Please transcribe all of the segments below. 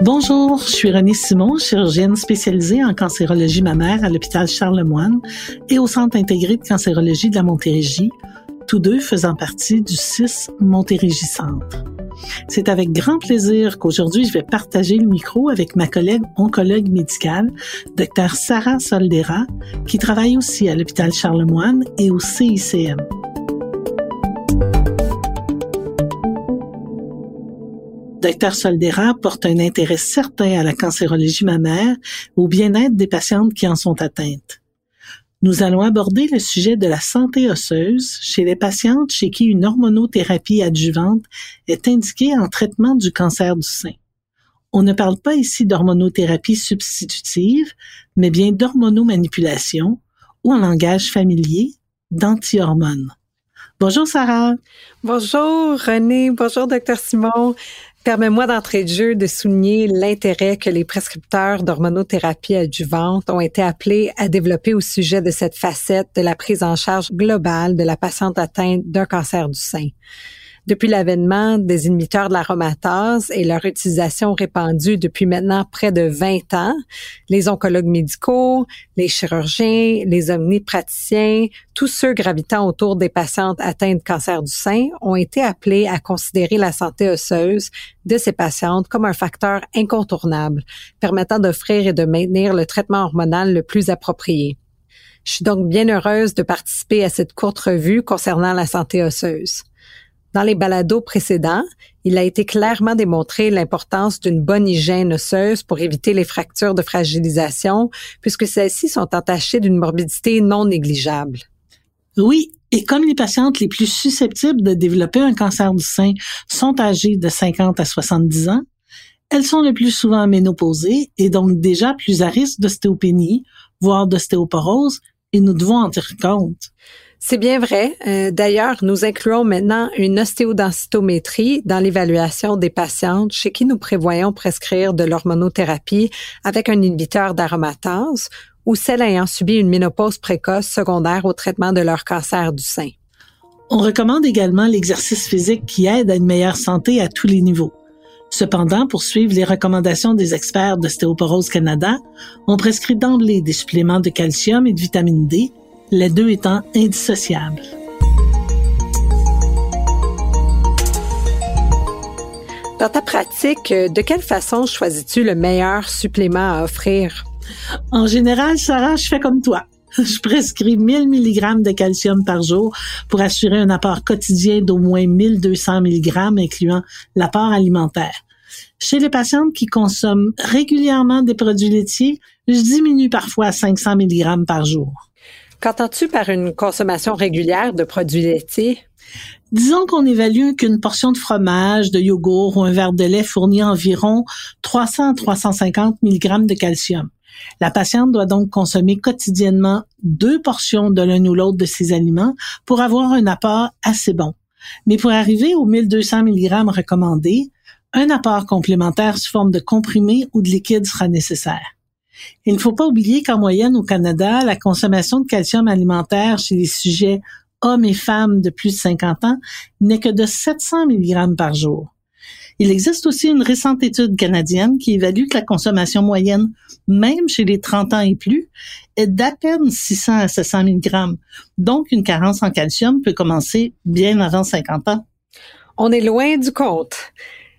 Bonjour, je suis Renée Simon, chirurgienne spécialisée en cancérologie mammaire à l'hôpital Charlemagne et au Centre intégré de cancérologie de la Montérégie, tous deux faisant partie du 6 Montérégie Centre. C'est avec grand plaisir qu'aujourd'hui je vais partager le micro avec ma collègue oncologue médicale, Dr Sarah Soldera, qui travaille aussi à l'hôpital Charlemagne et au CICM. Dr Soldera porte un intérêt certain à la cancérologie mammaire, au bien-être des patientes qui en sont atteintes. Nous allons aborder le sujet de la santé osseuse chez les patientes chez qui une hormonothérapie adjuvante est indiquée en traitement du cancer du sein. On ne parle pas ici d'hormonothérapie substitutive, mais bien d'hormonomanipulation ou en langage familier, d'anti-hormones. Bonjour Sarah. Bonjour René, bonjour docteur Simon. Permets-moi d'entrée de jeu de souligner l'intérêt que les prescripteurs d'hormonothérapie adjuvante ont été appelés à développer au sujet de cette facette de la prise en charge globale de la patiente atteinte d'un cancer du sein. Depuis l'avènement des inhibiteurs de l'aromatase et leur utilisation répandue depuis maintenant près de 20 ans, les oncologues médicaux, les chirurgiens, les omnipraticiens, tous ceux gravitant autour des patientes atteintes de cancer du sein ont été appelés à considérer la santé osseuse de ces patientes comme un facteur incontournable permettant d'offrir et de maintenir le traitement hormonal le plus approprié. Je suis donc bien heureuse de participer à cette courte revue concernant la santé osseuse. Dans les balados précédents, il a été clairement démontré l'importance d'une bonne hygiène osseuse pour éviter les fractures de fragilisation, puisque celles-ci sont entachées d'une morbidité non négligeable. Oui, et comme les patientes les plus susceptibles de développer un cancer du sein sont âgées de 50 à 70 ans, elles sont le plus souvent ménopausées et donc déjà plus à risque d'ostéopénie, voire d'ostéoporose, et nous devons en tenir compte. C'est bien vrai. Euh, d'ailleurs, nous incluons maintenant une ostéodensitométrie dans l'évaluation des patientes chez qui nous prévoyons prescrire de l'hormonothérapie avec un inhibiteur d'aromatase ou celles ayant subi une ménopause précoce secondaire au traitement de leur cancer du sein. On recommande également l'exercice physique qui aide à une meilleure santé à tous les niveaux. Cependant, pour suivre les recommandations des experts d'Ostéoporose Canada, on prescrit d'emblée des suppléments de calcium et de vitamine D les deux étant indissociables. Dans ta pratique, de quelle façon choisis-tu le meilleur supplément à offrir? En général, Sarah, je fais comme toi. Je prescris 1000 mg de calcium par jour pour assurer un apport quotidien d'au moins 1200 mg, incluant l'apport alimentaire. Chez les patientes qui consomment régulièrement des produits laitiers, je diminue parfois à 500 mg par jour. Qu'entends-tu par une consommation régulière de produits laitiers? Disons qu'on évalue qu'une portion de fromage, de yogourt ou un verre de lait fournit environ 300 à 350 mg de calcium. La patiente doit donc consommer quotidiennement deux portions de l'un ou l'autre de ces aliments pour avoir un apport assez bon. Mais pour arriver aux 1200 mg recommandés, un apport complémentaire sous forme de comprimé ou de liquide sera nécessaire. Il ne faut pas oublier qu'en moyenne au Canada, la consommation de calcium alimentaire chez les sujets hommes et femmes de plus de 50 ans n'est que de 700 mg par jour. Il existe aussi une récente étude canadienne qui évalue que la consommation moyenne, même chez les 30 ans et plus, est d'à peine 600 à 700 mg. Donc, une carence en calcium peut commencer bien avant 50 ans. On est loin du compte.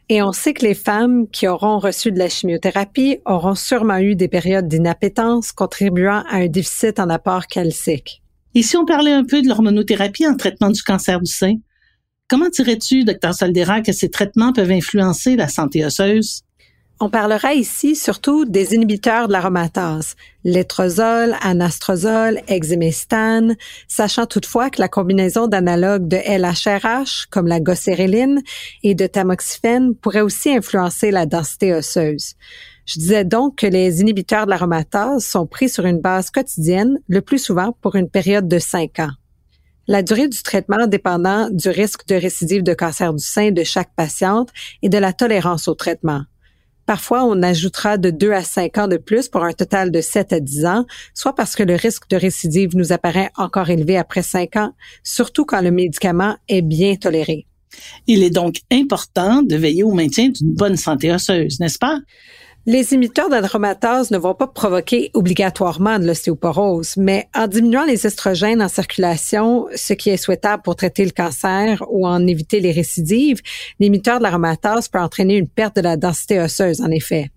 Et on sait que les femmes qui auront reçu de la chimiothérapie auront sûrement eu des périodes d'inappétence contribuant à un déficit en apport calcique. Et si on parlait un peu de l'hormonothérapie en traitement du cancer du sein, comment dirais-tu, docteur Soldera, que ces traitements peuvent influencer la santé osseuse? On parlera ici surtout des inhibiteurs de l'aromatase, létrozole, anastrozole, exemestane, sachant toutefois que la combinaison d'analogues de LHRH, comme la gocéréline, et de tamoxifène pourrait aussi influencer la densité osseuse. Je disais donc que les inhibiteurs de l'aromatase sont pris sur une base quotidienne, le plus souvent pour une période de cinq ans. La durée du traitement dépendant du risque de récidive de cancer du sein de chaque patiente et de la tolérance au traitement. Parfois, on ajoutera de 2 à 5 ans de plus pour un total de 7 à 10 ans, soit parce que le risque de récidive nous apparaît encore élevé après 5 ans, surtout quand le médicament est bien toléré. Il est donc important de veiller au maintien d'une bonne santé osseuse, n'est-ce pas? Les imiteurs d'adromatase ne vont pas provoquer obligatoirement de l'ostéoporose, mais en diminuant les estrogènes en circulation, ce qui est souhaitable pour traiter le cancer ou en éviter les récidives, l'imiteur de peut entraîner une perte de la densité osseuse, en effet.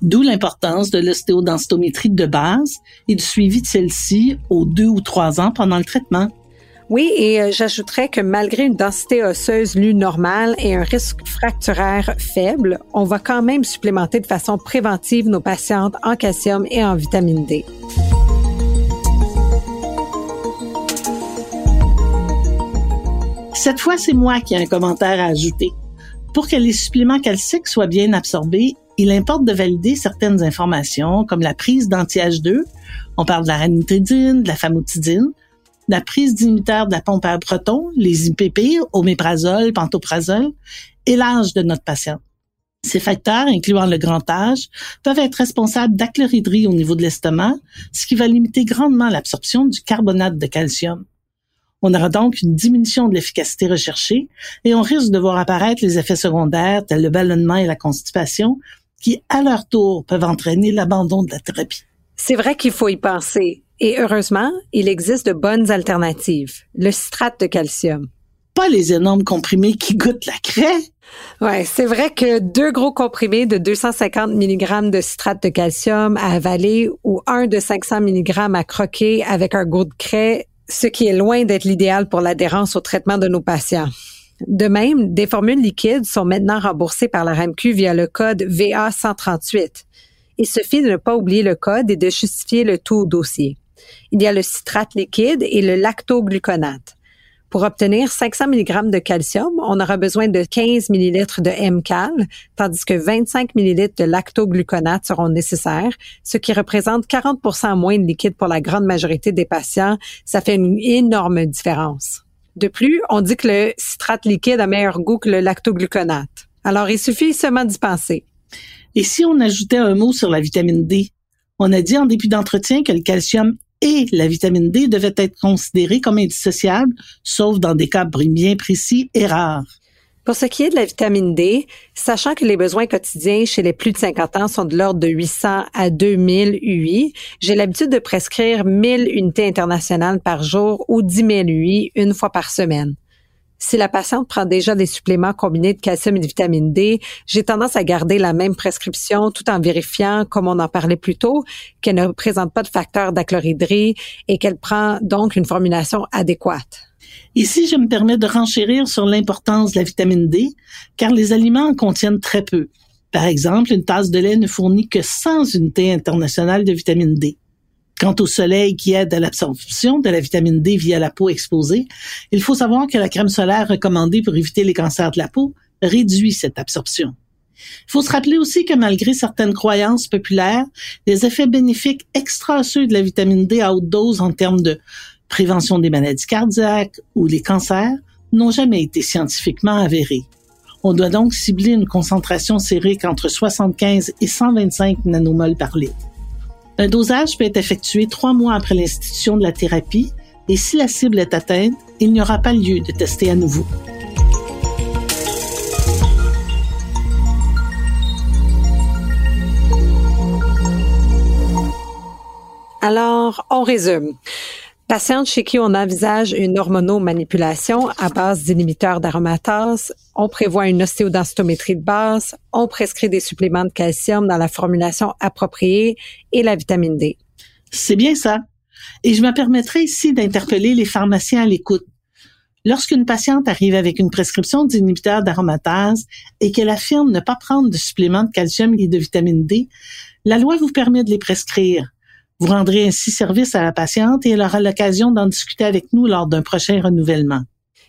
D'où l'importance de l'ostéodensitométrie de base et du suivi de celle-ci aux deux ou trois ans pendant le traitement. Oui, et euh, j'ajouterais que malgré une densité osseuse lue normale et un risque fracturaire faible, on va quand même supplémenter de façon préventive nos patientes en calcium et en vitamine D. Cette fois, c'est moi qui ai un commentaire à ajouter. Pour que les suppléments calciques soient bien absorbés, il importe de valider certaines informations comme la prise d'anti-H2, on parle de la ranitidine, de la famotidine, la prise d'inhibiteurs de la pompe à proton, les IPP, oméprazole, pantoprazole, et l'âge de notre patient. Ces facteurs, incluant le grand âge, peuvent être responsables d'achlorhydrie au niveau de l'estomac, ce qui va limiter grandement l'absorption du carbonate de calcium. On aura donc une diminution de l'efficacité recherchée et on risque de voir apparaître les effets secondaires tels le ballonnement et la constipation qui, à leur tour, peuvent entraîner l'abandon de la thérapie. C'est vrai qu'il faut y penser. Et heureusement, il existe de bonnes alternatives. Le citrate de calcium. Pas les énormes comprimés qui goûtent la craie. Ouais, c'est vrai que deux gros comprimés de 250 mg de citrate de calcium à avaler ou un de 500 mg à croquer avec un goût de craie, ce qui est loin d'être l'idéal pour l'adhérence au traitement de nos patients. De même, des formules liquides sont maintenant remboursées par la RAMQ via le code VA138. Il suffit de ne pas oublier le code et de justifier le tout au dossier. Il y a le citrate liquide et le lactogluconate. Pour obtenir 500 mg de calcium, on aura besoin de 15 ml de MCAL, tandis que 25 ml de lactogluconate seront nécessaires, ce qui représente 40 moins de liquide pour la grande majorité des patients. Ça fait une énorme différence. De plus, on dit que le citrate liquide a meilleur goût que le lactogluconate. Alors, il suffit seulement d'y penser. Et si on ajoutait un mot sur la vitamine D? On a dit en début d'entretien que le calcium et la vitamine D devaient être considérés comme indissociables, sauf dans des cas bien précis et rares. Pour ce qui est de la vitamine D, sachant que les besoins quotidiens chez les plus de 50 ans sont de l'ordre de 800 à 2000 UI, j'ai l'habitude de prescrire 1000 unités internationales par jour ou 10 000 UI une fois par semaine. Si la patiente prend déjà des suppléments combinés de calcium et de vitamine D, j'ai tendance à garder la même prescription tout en vérifiant, comme on en parlait plus tôt, qu'elle ne présente pas de facteur d'achlorhydrie et qu'elle prend donc une formulation adéquate. Ici, je me permets de renchérir sur l'importance de la vitamine D, car les aliments en contiennent très peu. Par exemple, une tasse de lait ne fournit que 100 unités internationales de vitamine D. Quant au soleil qui aide à l'absorption de la vitamine D via la peau exposée, il faut savoir que la crème solaire recommandée pour éviter les cancers de la peau réduit cette absorption. Il faut se rappeler aussi que malgré certaines croyances populaires, les effets bénéfiques extra-osseux de la vitamine D à haute dose en termes de prévention des maladies cardiaques ou les cancers n'ont jamais été scientifiquement avérés. On doit donc cibler une concentration sérique entre 75 et 125 nanomoles par litre. Un dosage peut être effectué trois mois après l'institution de la thérapie et si la cible est atteinte, il n'y aura pas lieu de tester à nouveau. Alors, on résume. Patiente chez qui on envisage une hormonomanipulation à base d'inhibiteurs d'aromatase, on prévoit une ostéodensitométrie de base, on prescrit des suppléments de calcium dans la formulation appropriée et la vitamine D. C'est bien ça. Et je me permettrai ici d'interpeller les pharmaciens à l'écoute. Lorsqu'une patiente arrive avec une prescription d'inhibiteurs d'aromatase et qu'elle affirme ne pas prendre de suppléments de calcium et de vitamine D, la loi vous permet de les prescrire. Vous rendrez ainsi service à la patiente et elle aura l'occasion d'en discuter avec nous lors d'un prochain renouvellement.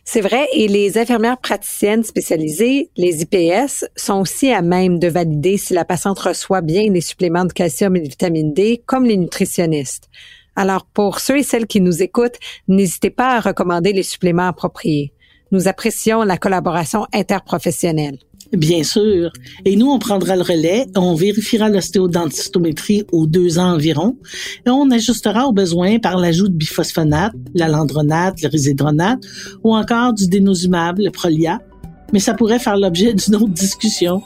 C'est vrai, et les infirmières praticiennes spécialisées, les IPS, sont aussi à même de valider si la patiente reçoit bien les suppléments de calcium et de vitamine D, comme les nutritionnistes. Alors, pour ceux et celles qui nous écoutent, n'hésitez pas à recommander les suppléments appropriés. Nous apprécions la collaboration interprofessionnelle. Bien sûr. Et nous, on prendra le relais, on vérifiera l'ostéodensitométrie aux deux ans environ, et on ajustera au besoin par l'ajout de biphosphonate, la landronate, le résidronate, ou encore du dénosumab, le prolia, mais ça pourrait faire l'objet d'une autre discussion.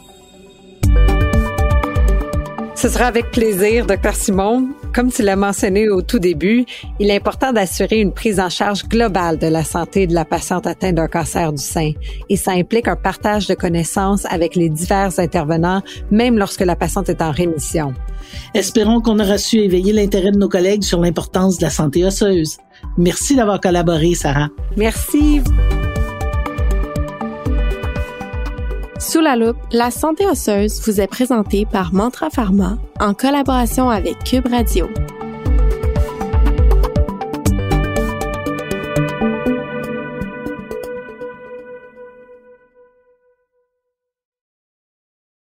Ce sera avec plaisir, Dr Simon. Comme tu l'as mentionné au tout début, il est important d'assurer une prise en charge globale de la santé de la patiente atteinte d'un cancer du sein. Et ça implique un partage de connaissances avec les divers intervenants, même lorsque la patiente est en rémission. Espérons qu'on aura su éveiller l'intérêt de nos collègues sur l'importance de la santé osseuse. Merci d'avoir collaboré, Sarah. Merci. Sous la loupe, la santé osseuse vous est présentée par Mantra Pharma en collaboration avec Cube Radio.